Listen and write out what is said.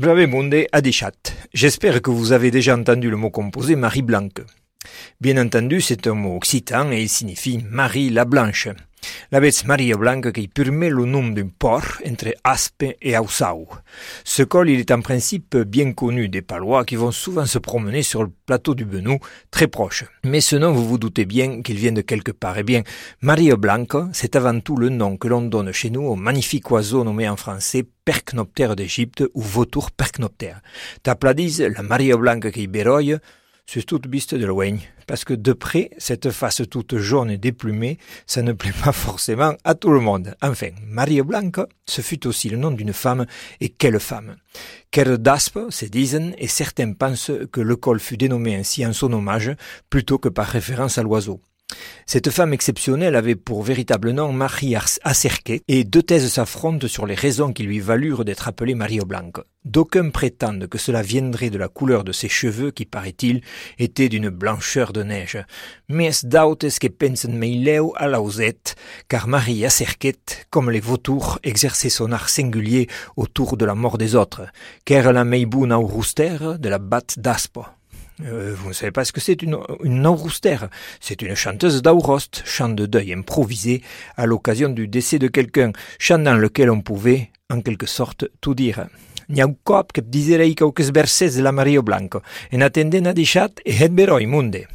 Brave monde adichat. J'espère que vous avez déjà entendu le mot composé Marie Blanque. Bien entendu, c'est un mot occitan et il signifie Marie la Blanche. L'aveți Maria Blanca qui permet le nom d'un port entre Aspe et Aussau. Ce col, il est en principe bien connu des Palois qui vont souvent se promener sur le plateau du Benou, très proche. Mais ce nom, vous vous doutez bien qu'il vient de quelque part. Eh bien, Maria Blanca, c'est avant tout le nom que l'on donne chez nous au magnifique oiseau nommé en français Percnoptère d'Égypte ou vautour percnoptère. T'applaudis la Maria Blanca qui béroille, c'est toute biste de loin, parce que de près, cette face toute jaune et déplumée, ça ne plaît pas forcément à tout le monde. Enfin, Maria Blanca, ce fut aussi le nom d'une femme, et quelle femme? Quelle d'aspe, se disent, et certains pensent que le col fut dénommé ainsi en son hommage, plutôt que par référence à l'oiseau. Cette femme exceptionnelle avait pour véritable nom Marie Acerquet, et deux thèses s'affrontent sur les raisons qui lui valurent d'être appelée Mario Blanco. D'aucuns prétendent que cela viendrait de la couleur de ses cheveux qui, paraît-il, étaient d'une blancheur de neige. Mais dautes que pensen meileu à la car Marie Acerquet, comme les vautours, exerçait son art singulier autour de la mort des autres, car la meibou nauruster de la batte d'aspo. Euh, vous ne savez pas ce que c'est une, une C'est une chanteuse d'Aurost, chant de deuil improvisé à l'occasion du décès de quelqu'un, chant dans lequel on pouvait, en quelque sorte, tout dire. Niau cop que de la Mario Blanco, en et.